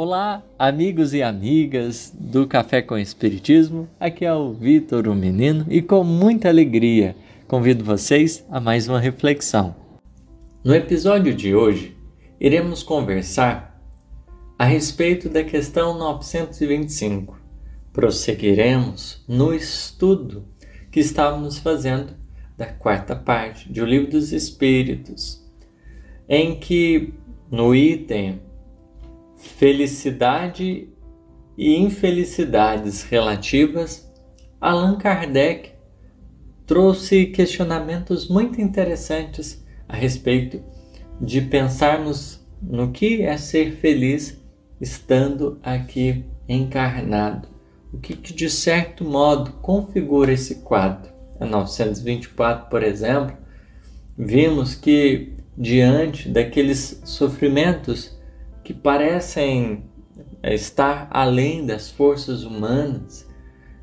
Olá, amigos e amigas do Café com Espiritismo. Aqui é o Vitor, o menino, e com muita alegria convido vocês a mais uma reflexão. No episódio de hoje, iremos conversar a respeito da questão 925. Prosseguiremos no estudo que estávamos fazendo da quarta parte de O Livro dos Espíritos, em que no item Felicidade e infelicidades relativas, Allan Kardec trouxe questionamentos muito interessantes a respeito de pensarmos no que é ser feliz estando aqui encarnado. O que, que de certo modo configura esse quadro? Em 924, por exemplo, vimos que diante daqueles sofrimentos que parecem é, estar além das forças humanas,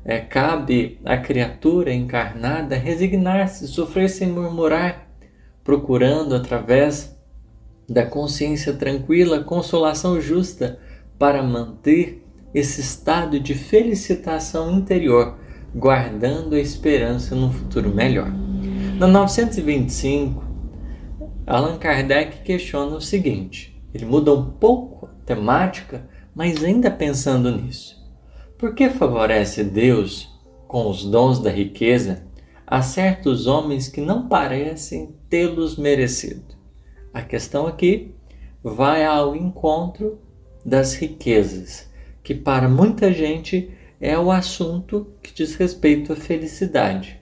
é, cabe à criatura encarnada resignar-se, sofrer sem murmurar, procurando através da consciência tranquila consolação justa para manter esse estado de felicitação interior, guardando a esperança num futuro melhor. Na 925, Allan Kardec questiona o seguinte: ele muda um pouco a temática, mas ainda pensando nisso. Por que favorece Deus, com os dons da riqueza, a certos homens que não parecem tê-los merecido? A questão aqui vai ao encontro das riquezas, que para muita gente é o assunto que diz respeito à felicidade.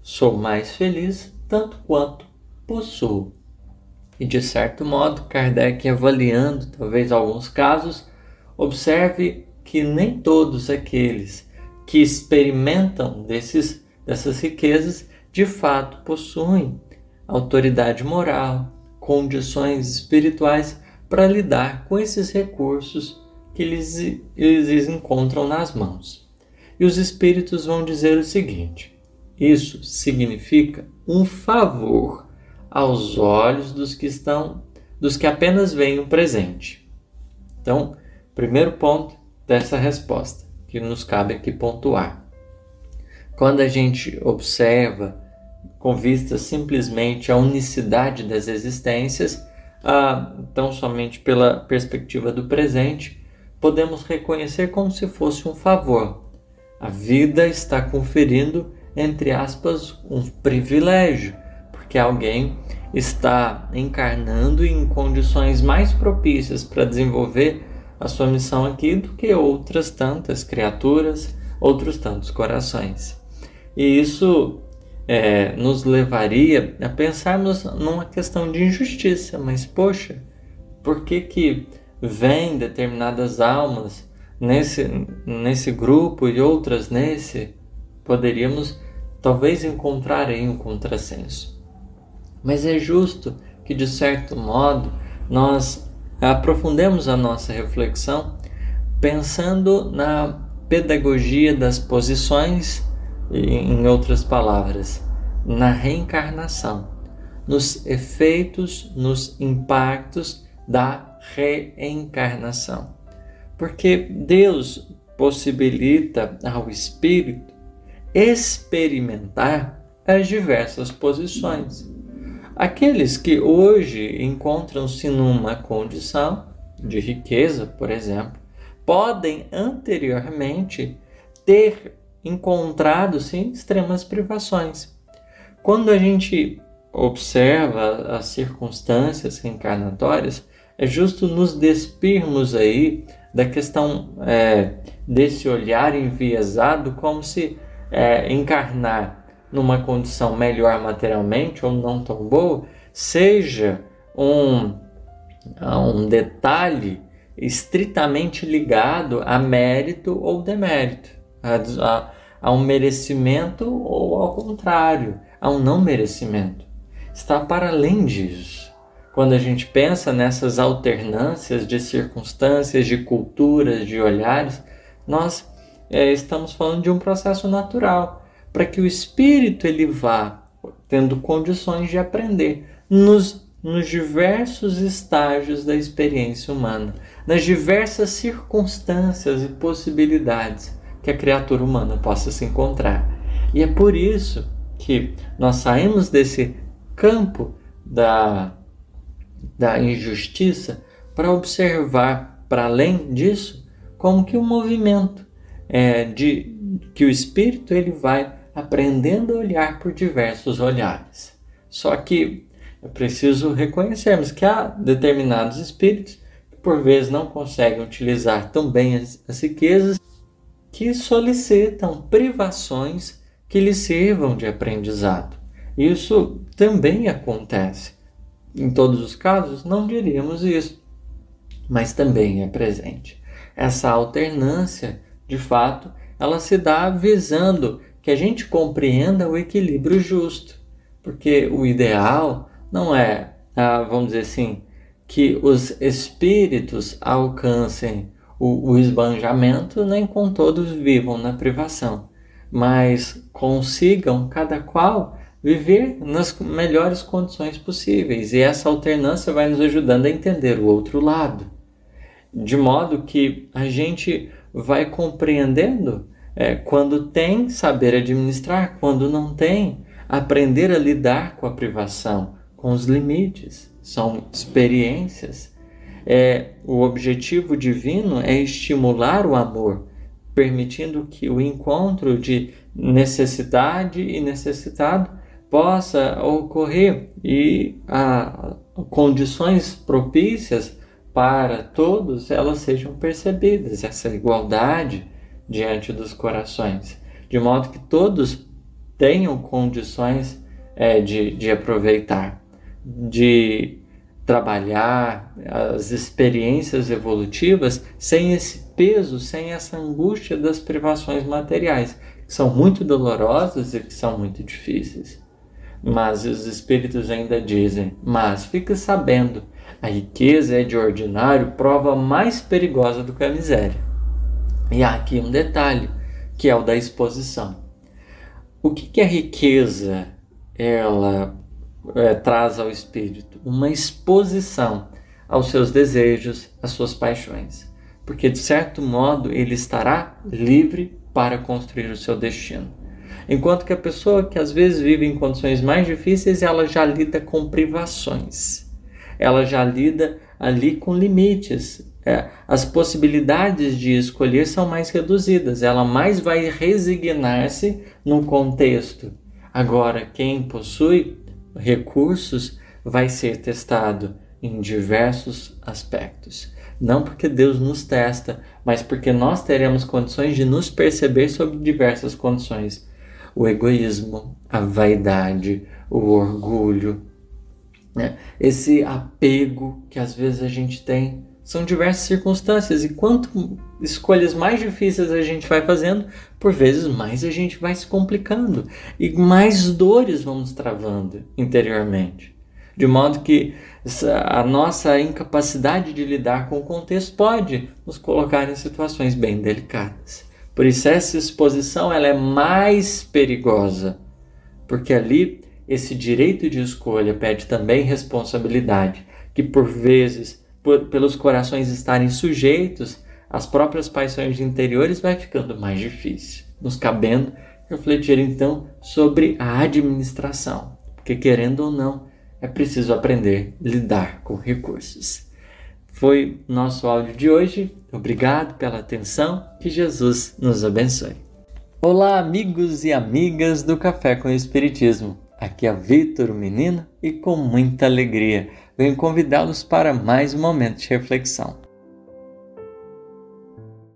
Sou mais feliz tanto quanto possuo. E de certo modo, Kardec, avaliando talvez alguns casos, observe que nem todos aqueles que experimentam desses, dessas riquezas de fato possuem autoridade moral, condições espirituais para lidar com esses recursos que eles, eles encontram nas mãos. E os espíritos vão dizer o seguinte: isso significa um favor aos olhos dos que estão, dos que apenas veem o presente. Então, primeiro ponto dessa resposta que nos cabe aqui pontuar. Quando a gente observa com vista simplesmente à unicidade das existências, ah, tão somente pela perspectiva do presente, podemos reconhecer como se fosse um favor. A vida está conferindo, entre aspas, um privilégio que alguém está encarnando em condições mais propícias para desenvolver a sua missão aqui do que outras tantas criaturas, outros tantos corações. E isso é, nos levaria a pensarmos numa questão de injustiça, mas poxa, por que que vêm determinadas almas nesse, nesse grupo e outras nesse? Poderíamos talvez encontrar aí um contrassenso. Mas é justo que, de certo modo, nós aprofundemos a nossa reflexão pensando na pedagogia das posições, em outras palavras, na reencarnação, nos efeitos, nos impactos da reencarnação. Porque Deus possibilita ao espírito experimentar as diversas posições. Aqueles que hoje encontram-se numa condição de riqueza, por exemplo, podem anteriormente ter encontrado sim extremas privações. Quando a gente observa as circunstâncias reencarnatórias, é justo nos despirmos aí da questão é, desse olhar enviesado, como se é, encarnar numa condição melhor materialmente ou não tão boa, seja um, um detalhe estritamente ligado a mérito ou demérito, a, a, a um merecimento ou ao contrário, a um não merecimento. Está para além disso. Quando a gente pensa nessas alternâncias de circunstâncias, de culturas, de olhares, nós é, estamos falando de um processo natural para que o espírito ele vá tendo condições de aprender nos nos diversos estágios da experiência humana, nas diversas circunstâncias e possibilidades que a criatura humana possa se encontrar. E é por isso que nós saímos desse campo da, da injustiça para observar, para além disso, como que o movimento é, de que o espírito ele vai aprendendo a olhar por diversos olhares. Só que é preciso reconhecermos que há determinados espíritos que por vezes não conseguem utilizar tão bem as, as riquezas que solicitam privações que lhes sirvam de aprendizado. Isso também acontece. Em todos os casos, não diríamos isso, mas também é presente. Essa alternância, de fato, ela se dá visando que a gente compreenda o equilíbrio justo, porque o ideal não é, ah, vamos dizer assim, que os espíritos alcancem o, o esbanjamento, nem com todos vivam na privação, mas consigam cada qual viver nas melhores condições possíveis. E essa alternância vai nos ajudando a entender o outro lado, de modo que a gente vai compreendendo é, quando tem, saber administrar, quando não tem, aprender a lidar com a privação, com os limites. São experiências. É, o objetivo divino é estimular o amor, permitindo que o encontro de necessidade e necessitado possa ocorrer e a, condições propícias para todos elas sejam percebidas, essa igualdade diante dos corações, de modo que todos tenham condições é, de, de aproveitar, de trabalhar as experiências evolutivas sem esse peso, sem essa angústia das privações materiais, que são muito dolorosas e que são muito difíceis. Mas os espíritos ainda dizem: Mas fique sabendo, a riqueza é de ordinário prova mais perigosa do que a miséria. E há aqui um detalhe, que é o da exposição. O que, que a riqueza ela é, traz ao espírito? Uma exposição aos seus desejos, às suas paixões. Porque, de certo modo, ele estará livre para construir o seu destino. Enquanto que a pessoa que às vezes vive em condições mais difíceis, ela já lida com privações. Ela já lida ali com limites. É, as possibilidades de escolher são mais reduzidas. Ela mais vai resignar-se no contexto. Agora, quem possui recursos vai ser testado em diversos aspectos. Não porque Deus nos testa, mas porque nós teremos condições de nos perceber sob diversas condições o egoísmo, a vaidade, o orgulho, né? esse apego que às vezes a gente tem. São diversas circunstâncias, e quanto escolhas mais difíceis a gente vai fazendo, por vezes mais a gente vai se complicando e mais dores vamos travando interiormente. De modo que a nossa incapacidade de lidar com o contexto pode nos colocar em situações bem delicadas. Por isso essa exposição ela é mais perigosa, porque ali esse direito de escolha pede também responsabilidade, que por vezes, por, pelos corações estarem sujeitos às próprias paixões interiores, vai ficando mais difícil, nos cabendo refletir então sobre a administração, porque querendo ou não, é preciso aprender a lidar com recursos. Foi nosso áudio de hoje. Obrigado pela atenção. Que Jesus nos abençoe. Olá, amigos e amigas do Café com o Espiritismo. Aqui é Vitor, menino, e com muita alegria venho convidá-los para mais um momento de reflexão.